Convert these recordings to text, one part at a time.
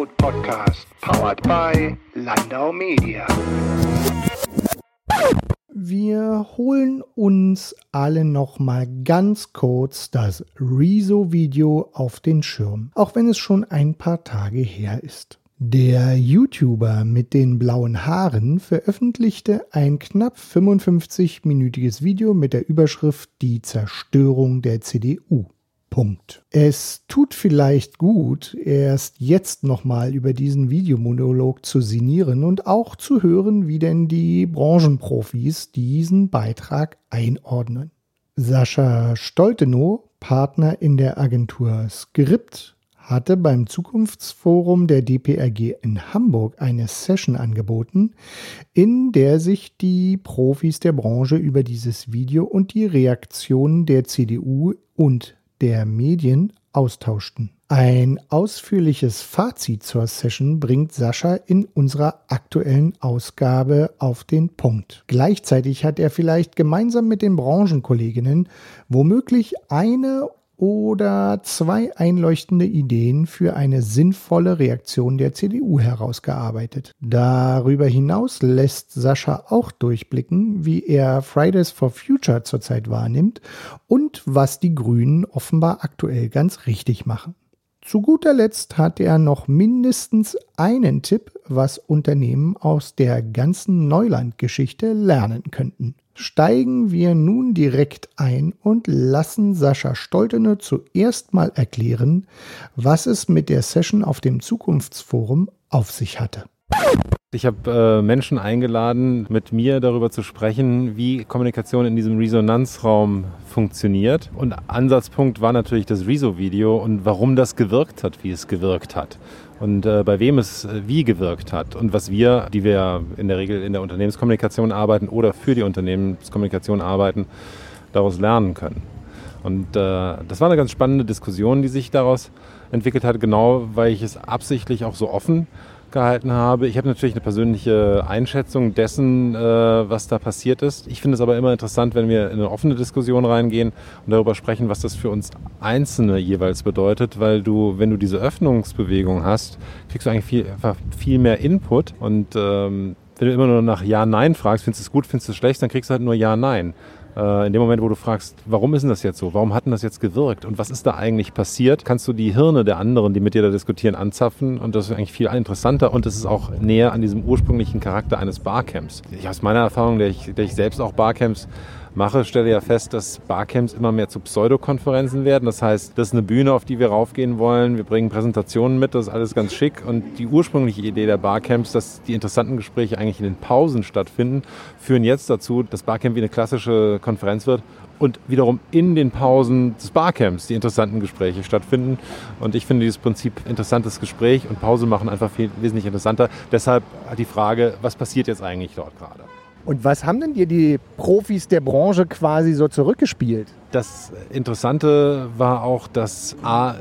Food Podcast, powered by Landau Media. Wir holen uns alle noch mal ganz kurz das Rezo-Video auf den Schirm, auch wenn es schon ein paar Tage her ist. Der YouTuber mit den blauen Haaren veröffentlichte ein knapp 55-minütiges Video mit der Überschrift Die Zerstörung der CDU. Punkt. Es tut vielleicht gut, erst jetzt nochmal über diesen Videomonolog zu sinnieren und auch zu hören, wie denn die Branchenprofis diesen Beitrag einordnen. Sascha Stoltenow, Partner in der Agentur Skript, hatte beim Zukunftsforum der DPRG in Hamburg eine Session angeboten, in der sich die Profis der Branche über dieses Video und die Reaktionen der CDU und der Medien austauschten. Ein ausführliches Fazit zur Session bringt Sascha in unserer aktuellen Ausgabe auf den Punkt. Gleichzeitig hat er vielleicht gemeinsam mit den Branchenkolleginnen womöglich eine oder zwei einleuchtende Ideen für eine sinnvolle Reaktion der CDU herausgearbeitet. Darüber hinaus lässt Sascha auch durchblicken, wie er Fridays for Future zurzeit wahrnimmt und was die Grünen offenbar aktuell ganz richtig machen. Zu guter Letzt hat er noch mindestens einen Tipp, was Unternehmen aus der ganzen Neuland-Geschichte lernen könnten. Steigen wir nun direkt ein und lassen Sascha Stoltene zuerst mal erklären, was es mit der Session auf dem Zukunftsforum auf sich hatte. Ich habe äh, Menschen eingeladen, mit mir darüber zu sprechen, wie Kommunikation in diesem Resonanzraum funktioniert. Und Ansatzpunkt war natürlich das Rezo-Video und warum das gewirkt hat, wie es gewirkt hat. Und äh, bei wem es äh, wie gewirkt hat. Und was wir, die wir in der Regel in der Unternehmenskommunikation arbeiten oder für die Unternehmenskommunikation arbeiten, daraus lernen können. Und äh, das war eine ganz spannende Diskussion, die sich daraus entwickelt hat, genau weil ich es absichtlich auch so offen gehalten habe. Ich habe natürlich eine persönliche Einschätzung dessen, äh, was da passiert ist. Ich finde es aber immer interessant, wenn wir in eine offene Diskussion reingehen und darüber sprechen, was das für uns Einzelne jeweils bedeutet, weil du, wenn du diese Öffnungsbewegung hast, kriegst du eigentlich viel, einfach viel mehr Input und ähm, wenn du immer nur nach Ja, Nein fragst, findest du es gut, findest du es schlecht, dann kriegst du halt nur Ja, Nein. Äh, in dem Moment, wo du fragst, warum ist denn das jetzt so? Warum hat denn das jetzt gewirkt? Und was ist da eigentlich passiert? Kannst du die Hirne der anderen, die mit dir da diskutieren, anzapfen. Und das ist eigentlich viel interessanter und es ist auch näher an diesem ursprünglichen Charakter eines Barcamps. Ich aus meiner Erfahrung, der ich, der ich selbst auch Barcamps mache, stelle ja fest, dass Barcamps immer mehr zu Pseudokonferenzen werden. Das heißt, das ist eine Bühne, auf die wir raufgehen wollen. Wir bringen Präsentationen mit, das ist alles ganz schick. Und die ursprüngliche Idee der Barcamps, dass die interessanten Gespräche eigentlich in den Pausen stattfinden, führen jetzt dazu, dass Barcamp wie eine klassische Konferenz wird und wiederum in den Pausen des Barcamps die interessanten Gespräche stattfinden. Und ich finde dieses Prinzip interessantes Gespräch und Pause machen einfach viel, wesentlich interessanter. Deshalb die Frage, was passiert jetzt eigentlich dort gerade? Und was haben denn dir die Profis der Branche quasi so zurückgespielt? Das Interessante war auch, dass A,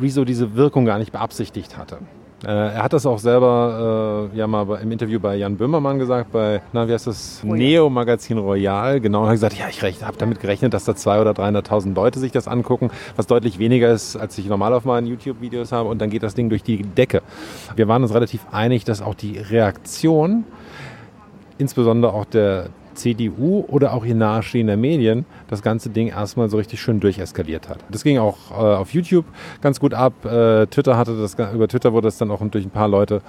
Rezo diese Wirkung gar nicht beabsichtigt hatte. Äh, er hat das auch selber äh, ja mal im Interview bei Jan Böhmermann gesagt, bei, na, wie heißt das, Neo Magazin Royal. Genau, und hat gesagt, ja, ich habe damit gerechnet, dass da 200.000 oder 300.000 Leute sich das angucken, was deutlich weniger ist, als ich normal auf meinen YouTube-Videos habe. Und dann geht das Ding durch die Decke. Wir waren uns relativ einig, dass auch die Reaktion insbesondere auch der CDU oder auch ihr nahestehender Medien das ganze Ding erstmal so richtig schön durcheskaliert hat. Das ging auch äh, auf YouTube ganz gut ab. Äh, Twitter hatte das, über Twitter wurde das dann auch durch ein paar Leute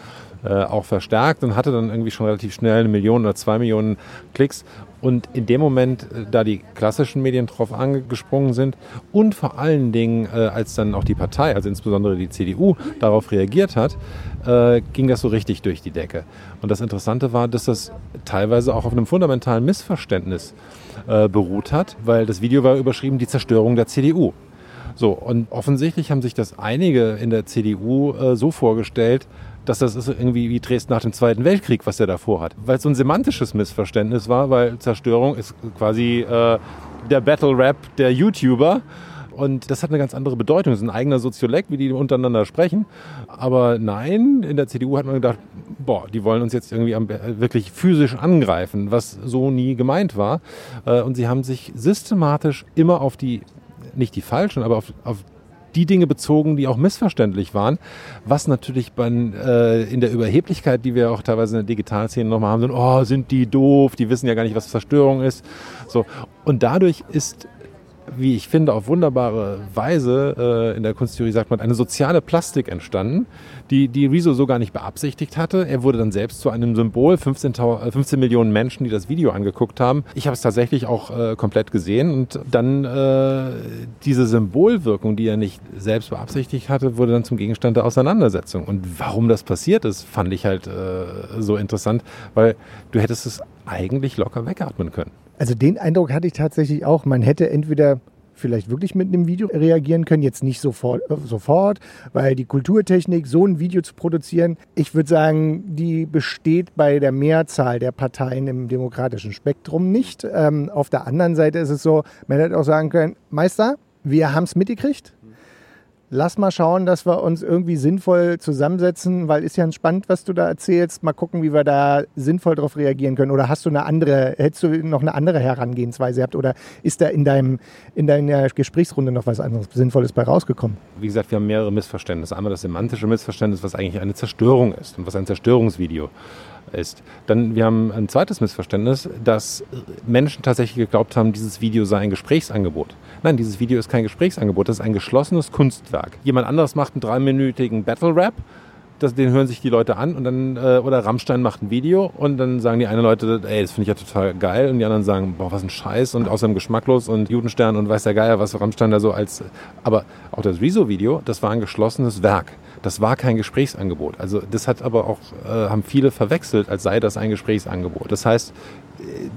äh, auch verstärkt und hatte dann irgendwie schon relativ schnell eine Million oder zwei Millionen Klicks. Und in dem Moment, äh, da die klassischen Medien drauf angesprungen sind und vor allen Dingen, äh, als dann auch die Partei, also insbesondere die CDU, darauf reagiert hat, äh, ging das so richtig durch die Decke. Und das Interessante war, dass das teilweise auch auf einem fundamentalen Missverständnis beruht hat, weil das Video war überschrieben, die Zerstörung der CDU. So, und offensichtlich haben sich das einige in der CDU so vorgestellt, dass das ist irgendwie wie Dresden nach dem Zweiten Weltkrieg, was er davor hat. Weil es so ein semantisches Missverständnis war, weil Zerstörung ist quasi äh, der Battle Rap der YouTuber. Und das hat eine ganz andere Bedeutung. Das ist ein eigener Soziolekt, wie die untereinander sprechen. Aber nein, in der CDU hat man gedacht, boah, die wollen uns jetzt irgendwie wirklich physisch angreifen, was so nie gemeint war. Äh, und sie haben sich systematisch immer auf die, nicht die falschen, aber auf, auf die Dinge bezogen, die auch missverständlich waren, was natürlich bei, äh, in der Überheblichkeit, die wir auch teilweise in der Digitalszene nochmal haben, sind, oh, sind die doof, die wissen ja gar nicht, was Zerstörung ist. So. Und dadurch ist wie ich finde, auf wunderbare Weise, äh, in der Kunsttheorie sagt man, eine soziale Plastik entstanden, die, die Rezo so gar nicht beabsichtigt hatte. Er wurde dann selbst zu einem Symbol, 15, 15 äh, Millionen Menschen, die das Video angeguckt haben. Ich habe es tatsächlich auch äh, komplett gesehen und dann äh, diese Symbolwirkung, die er nicht selbst beabsichtigt hatte, wurde dann zum Gegenstand der Auseinandersetzung. Und warum das passiert ist, fand ich halt äh, so interessant, weil du hättest es eigentlich locker wegatmen können. Also den Eindruck hatte ich tatsächlich auch. Man hätte entweder vielleicht wirklich mit einem Video reagieren können, jetzt nicht sofort, äh, sofort, weil die Kulturtechnik, so ein Video zu produzieren, ich würde sagen, die besteht bei der Mehrzahl der Parteien im demokratischen Spektrum nicht. Ähm, auf der anderen Seite ist es so, man hätte auch sagen können, Meister, wir haben es mitgekriegt, lass mal schauen, dass wir uns irgendwie sinnvoll zusammensetzen, weil ist ja spannend, was du da erzählst. Mal gucken, wie wir da sinnvoll darauf reagieren können. Oder hast du eine andere, hättest du noch eine andere Herangehensweise gehabt? Oder ist da in deinem, in deiner Gesprächsrunde noch was anderes Sinnvolles bei rausgekommen? Wie gesagt, wir haben mehrere Missverständnisse. Einmal das semantische Missverständnis, was eigentlich eine Zerstörung ist und was ein Zerstörungsvideo ist. Dann, wir haben ein zweites Missverständnis, dass Menschen tatsächlich geglaubt haben, dieses Video sei ein Gesprächsangebot. Nein, dieses Video ist kein Gesprächsangebot, das ist ein geschlossenes Kunstwerk. Jemand anderes macht einen dreiminütigen Battle Rap das, den hören sich die Leute an und dann, äh, oder Rammstein macht ein Video und dann sagen die einen Leute, ey, das finde ich ja total geil und die anderen sagen, boah, was ein Scheiß und außerdem geschmacklos und Judenstern und weiß der Geier, was Rammstein da so als, aber auch das Rezo-Video, das war ein geschlossenes Werk. Das war kein Gesprächsangebot. Also das hat aber auch, äh, haben viele verwechselt, als sei das ein Gesprächsangebot. Das heißt,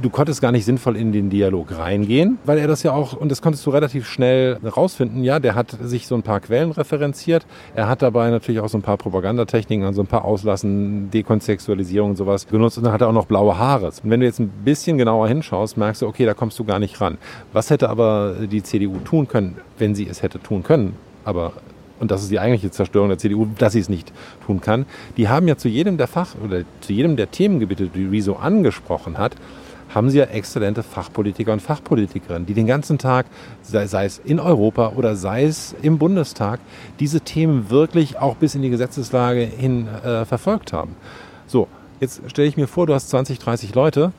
du konntest gar nicht sinnvoll in den Dialog reingehen, weil er das ja auch, und das konntest du relativ schnell rausfinden, ja, der hat sich so ein paar Quellen referenziert, er hat dabei natürlich auch so ein paar Propagandatechniken, also ein paar Auslassen, Dekontextualisierung und sowas genutzt und dann hat er auch noch blaue Haare. Und wenn du jetzt ein bisschen genauer hinschaust, merkst du, okay, da kommst du gar nicht ran. Was hätte aber die CDU tun können, wenn sie es hätte tun können? Aber und das ist die eigentliche Zerstörung der CDU, dass sie es nicht tun kann. Die haben ja zu jedem der Fach oder zu jedem der Themengebiete, die Rezo angesprochen hat, haben sie ja exzellente Fachpolitiker und Fachpolitikerinnen, die den ganzen Tag, sei, sei, es in Europa oder sei es im Bundestag, diese Themen wirklich auch bis in die Gesetzeslage hin äh, verfolgt haben. So, jetzt stelle ich mir vor, du hast 20, 30 Leute,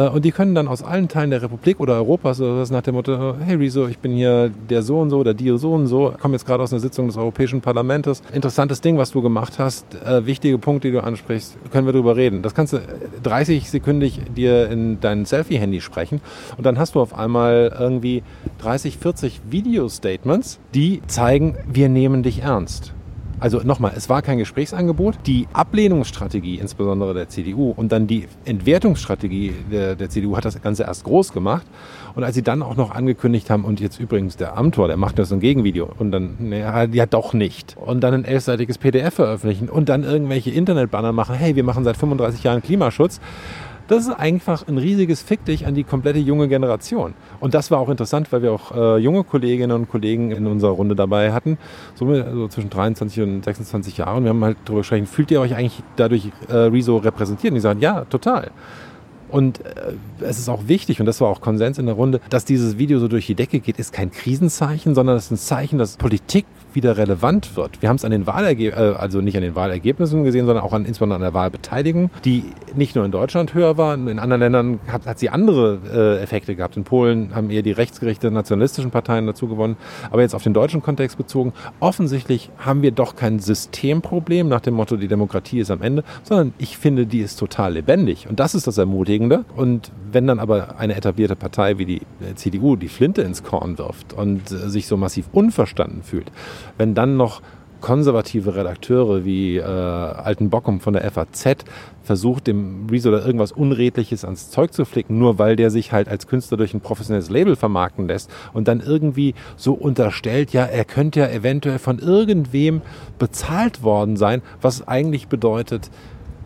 und die können dann aus allen Teilen der Republik oder Europas oder was nach dem Motto, hey Riso, ich bin hier der so und so oder die so und so, komme jetzt gerade aus einer Sitzung des Europäischen Parlaments. Interessantes Ding, was du gemacht hast, äh, wichtige Punkte, die du ansprichst, können wir darüber reden. Das kannst du 30 sekündig dir in dein Selfie-Handy sprechen und dann hast du auf einmal irgendwie 30, 40 Video-Statements, die zeigen, wir nehmen dich ernst. Also nochmal, es war kein Gesprächsangebot. Die Ablehnungsstrategie, insbesondere der CDU, und dann die Entwertungsstrategie der, der CDU hat das Ganze erst groß gemacht. Und als sie dann auch noch angekündigt haben, und jetzt übrigens der Amtor, der macht das ein Gegenvideo, und dann, naja, ja doch nicht. Und dann ein elfseitiges PDF veröffentlichen und dann irgendwelche Internetbanner machen, hey, wir machen seit 35 Jahren Klimaschutz. Das ist einfach ein riesiges Fick dich an die komplette junge Generation. Und das war auch interessant, weil wir auch äh, junge Kolleginnen und Kollegen in unserer Runde dabei hatten, so, so zwischen 23 und 26 Jahren. Wir haben halt darüber gesprochen, fühlt ihr euch eigentlich dadurch äh, Rezo repräsentiert? Und die sagen, ja, total. Und äh, es ist auch wichtig, und das war auch Konsens in der Runde, dass dieses Video so durch die Decke geht, ist kein Krisenzeichen, sondern es ist ein Zeichen, dass Politik wieder relevant wird. Wir haben es an den Wahlergebnissen, äh, also nicht an den Wahlergebnissen gesehen, sondern auch an, insbesondere an der Wahlbeteiligung, die nicht nur in Deutschland höher war, in anderen Ländern hat, hat sie andere äh, Effekte gehabt. In Polen haben eher die rechtsgerichteten nationalistischen Parteien dazu gewonnen. Aber jetzt auf den deutschen Kontext bezogen, offensichtlich haben wir doch kein Systemproblem nach dem Motto, die Demokratie ist am Ende, sondern ich finde, die ist total lebendig. Und das ist das Ermutigende. Und wenn dann aber eine etablierte Partei wie die äh, CDU die Flinte ins Korn wirft und äh, sich so massiv unverstanden fühlt, wenn dann noch konservative Redakteure wie äh, Alten Bockum von der FAZ versucht, dem Rezo da irgendwas Unredliches ans Zeug zu flicken, nur weil der sich halt als Künstler durch ein professionelles Label vermarkten lässt und dann irgendwie so unterstellt, ja, er könnte ja eventuell von irgendwem bezahlt worden sein, was eigentlich bedeutet,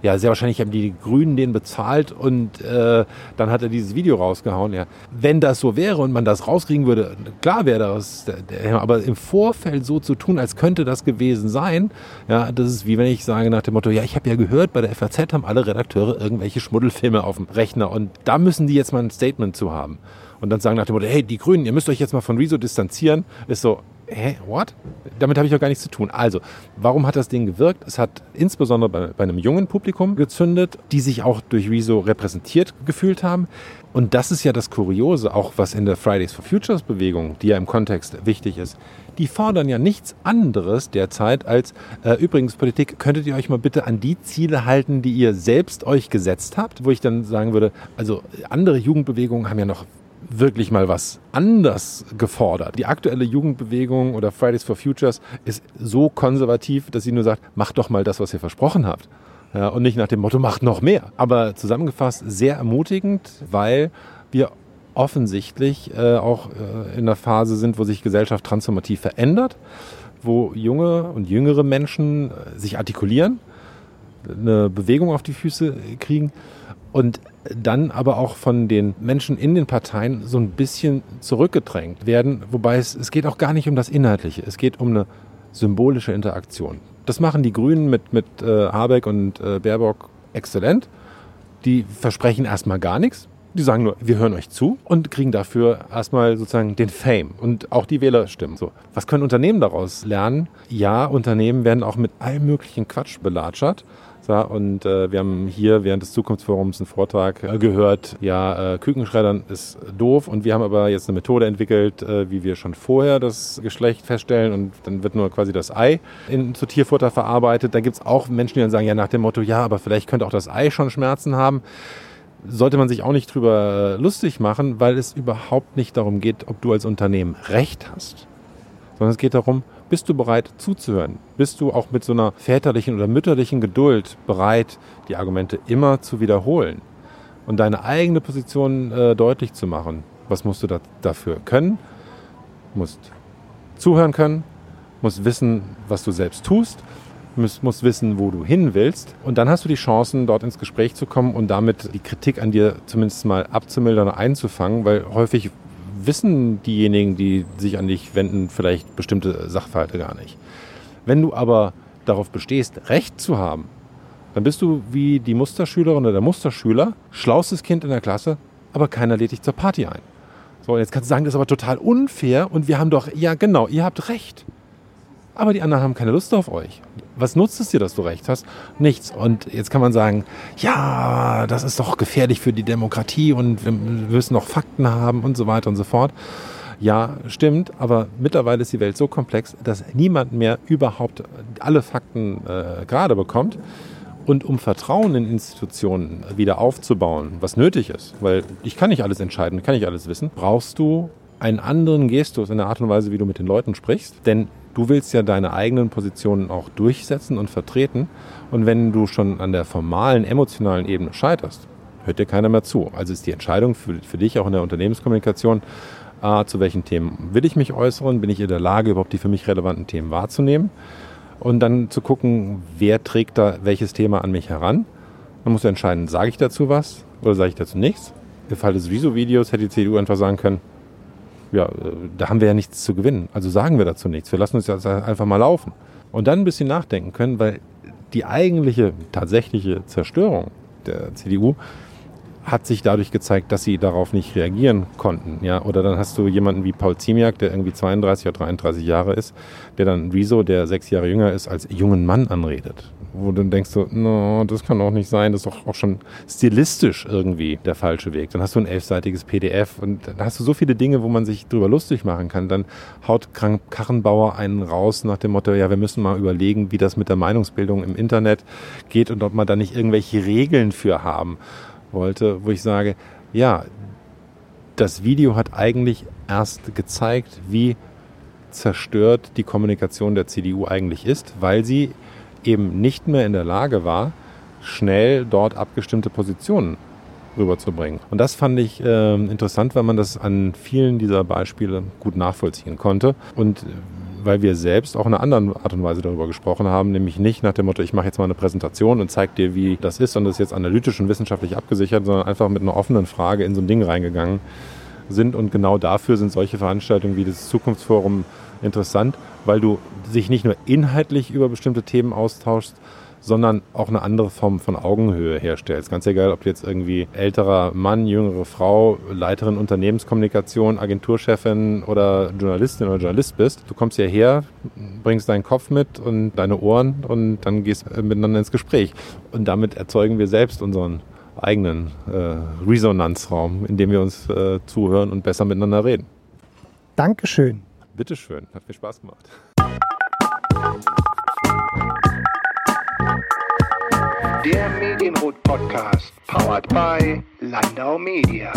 ja, sehr wahrscheinlich haben die Grünen den bezahlt und äh, dann hat er dieses Video rausgehauen. Ja. Wenn das so wäre und man das rauskriegen würde, klar wäre das, aber im Vorfeld so zu tun, als könnte das gewesen sein, ja, das ist wie wenn ich sage nach dem Motto, ja, ich habe ja gehört, bei der FAZ haben alle Redakteure irgendwelche Schmuddelfilme auf dem Rechner und da müssen die jetzt mal ein Statement zu haben. Und dann sagen nach dem Motto, hey, die Grünen, ihr müsst euch jetzt mal von Rezo distanzieren, ist so, hä, what? Damit habe ich doch gar nichts zu tun. Also, warum hat das Ding gewirkt? Es hat insbesondere bei, bei einem jungen Publikum gezündet, die sich auch durch Rezo repräsentiert gefühlt haben. Und das ist ja das Kuriose, auch was in der Fridays for Futures Bewegung, die ja im Kontext wichtig ist, die fordern ja nichts anderes derzeit als, äh, übrigens Politik, könntet ihr euch mal bitte an die Ziele halten, die ihr selbst euch gesetzt habt, wo ich dann sagen würde, also andere Jugendbewegungen haben ja noch wirklich mal was anders gefordert. Die aktuelle Jugendbewegung oder Fridays for Futures ist so konservativ, dass sie nur sagt, macht doch mal das, was ihr versprochen habt. Ja, und nicht nach dem Motto, macht noch mehr. Aber zusammengefasst sehr ermutigend, weil wir offensichtlich äh, auch äh, in der Phase sind, wo sich Gesellschaft transformativ verändert, wo junge und jüngere Menschen äh, sich artikulieren, eine Bewegung auf die Füße kriegen und dann aber auch von den Menschen in den Parteien so ein bisschen zurückgedrängt werden. Wobei es, es geht auch gar nicht um das Inhaltliche, es geht um eine symbolische Interaktion. Das machen die Grünen mit, mit äh, Habeck und äh, Baerbock exzellent. Die versprechen erstmal gar nichts. Die sagen nur, wir hören euch zu und kriegen dafür erstmal sozusagen den Fame und auch die Wählerstimmen. So, was können Unternehmen daraus lernen? Ja, Unternehmen werden auch mit allem möglichen Quatsch belatschert. Und äh, wir haben hier während des Zukunftsforums einen Vortrag äh, gehört, ja, äh, Kükenschreddern ist doof und wir haben aber jetzt eine Methode entwickelt, äh, wie wir schon vorher das Geschlecht feststellen und dann wird nur quasi das Ei in, zu Tierfutter verarbeitet. Da gibt es auch Menschen, die dann sagen, ja, nach dem Motto, ja, aber vielleicht könnte auch das Ei schon Schmerzen haben. Sollte man sich auch nicht drüber lustig machen, weil es überhaupt nicht darum geht, ob du als Unternehmen Recht hast, sondern es geht darum, bist du bereit zuzuhören? Bist du auch mit so einer väterlichen oder mütterlichen Geduld bereit, die Argumente immer zu wiederholen und deine eigene Position äh, deutlich zu machen? Was musst du da, dafür können? Musst zuhören können, musst wissen, was du selbst tust, musst, musst wissen, wo du hin willst. Und dann hast du die Chancen, dort ins Gespräch zu kommen und damit die Kritik an dir zumindest mal abzumildern, einzufangen, weil häufig wissen diejenigen, die sich an dich wenden, vielleicht bestimmte Sachverhalte gar nicht. Wenn du aber darauf bestehst, Recht zu haben, dann bist du wie die Musterschülerin oder der Musterschüler, schlaustes Kind in der Klasse, aber keiner lädt dich zur Party ein. So, jetzt kannst du sagen, das ist aber total unfair und wir haben doch, ja genau, ihr habt Recht aber die anderen haben keine Lust auf euch. Was nutzt es dir, dass du recht hast? Nichts. Und jetzt kann man sagen, ja, das ist doch gefährlich für die Demokratie und wir müssen noch Fakten haben und so weiter und so fort. Ja, stimmt, aber mittlerweile ist die Welt so komplex, dass niemand mehr überhaupt alle Fakten äh, gerade bekommt. Und um Vertrauen in Institutionen wieder aufzubauen, was nötig ist, weil ich kann nicht alles entscheiden, kann nicht alles wissen, brauchst du einen anderen Gestus in der Art und Weise, wie du mit den Leuten sprichst. Denn Du willst ja deine eigenen Positionen auch durchsetzen und vertreten. Und wenn du schon an der formalen, emotionalen Ebene scheiterst, hört dir keiner mehr zu. Also ist die Entscheidung für, für dich auch in der Unternehmenskommunikation, äh, zu welchen Themen will ich mich äußern, bin ich in der Lage, überhaupt die für mich relevanten Themen wahrzunehmen und dann zu gucken, wer trägt da welches Thema an mich heran. Man muss entscheiden, sage ich dazu was oder sage ich dazu nichts. Im Fall des Riso-Videos hätte die CDU einfach sagen können, ja, da haben wir ja nichts zu gewinnen. Also sagen wir dazu nichts. Wir lassen uns jetzt einfach mal laufen. Und dann ein bisschen nachdenken können, weil die eigentliche, tatsächliche Zerstörung der CDU hat sich dadurch gezeigt, dass sie darauf nicht reagieren konnten. Ja? Oder dann hast du jemanden wie Paul Ziemiak, der irgendwie 32 oder 33 Jahre ist, der dann Rezo, der sechs Jahre jünger ist, als jungen Mann anredet wo du denkst so, no, das kann auch nicht sein, das ist doch auch schon stilistisch irgendwie der falsche Weg. Dann hast du ein elfseitiges PDF und dann hast du so viele Dinge, wo man sich drüber lustig machen kann. Dann haut Karrenbauer einen raus nach dem Motto, ja, wir müssen mal überlegen, wie das mit der Meinungsbildung im Internet geht und ob man da nicht irgendwelche Regeln für haben wollte, wo ich sage, ja, das Video hat eigentlich erst gezeigt, wie zerstört die Kommunikation der CDU eigentlich ist, weil sie eben nicht mehr in der Lage war, schnell dort abgestimmte Positionen rüberzubringen. Und das fand ich äh, interessant, weil man das an vielen dieser Beispiele gut nachvollziehen konnte. Und äh, weil wir selbst auch in einer anderen Art und Weise darüber gesprochen haben, nämlich nicht nach dem Motto, ich mache jetzt mal eine Präsentation und zeige dir, wie das ist und das ist jetzt analytisch und wissenschaftlich abgesichert, sondern einfach mit einer offenen Frage in so ein Ding reingegangen sind. Und genau dafür sind solche Veranstaltungen wie das Zukunftsforum interessant, weil du sich nicht nur inhaltlich über bestimmte Themen austauschst, sondern auch eine andere Form von Augenhöhe herstellst. Ganz egal, ob du jetzt irgendwie älterer Mann, jüngere Frau, Leiterin Unternehmenskommunikation, Agenturchefin oder Journalistin oder Journalist bist. Du kommst hierher, bringst deinen Kopf mit und deine Ohren und dann gehst miteinander ins Gespräch. Und damit erzeugen wir selbst unseren eigenen äh, Resonanzraum, in dem wir uns äh, zuhören und besser miteinander reden. Dankeschön. Bitteschön, hat mir Spaß gemacht. Der Medienrot Podcast, powered by Landau Media.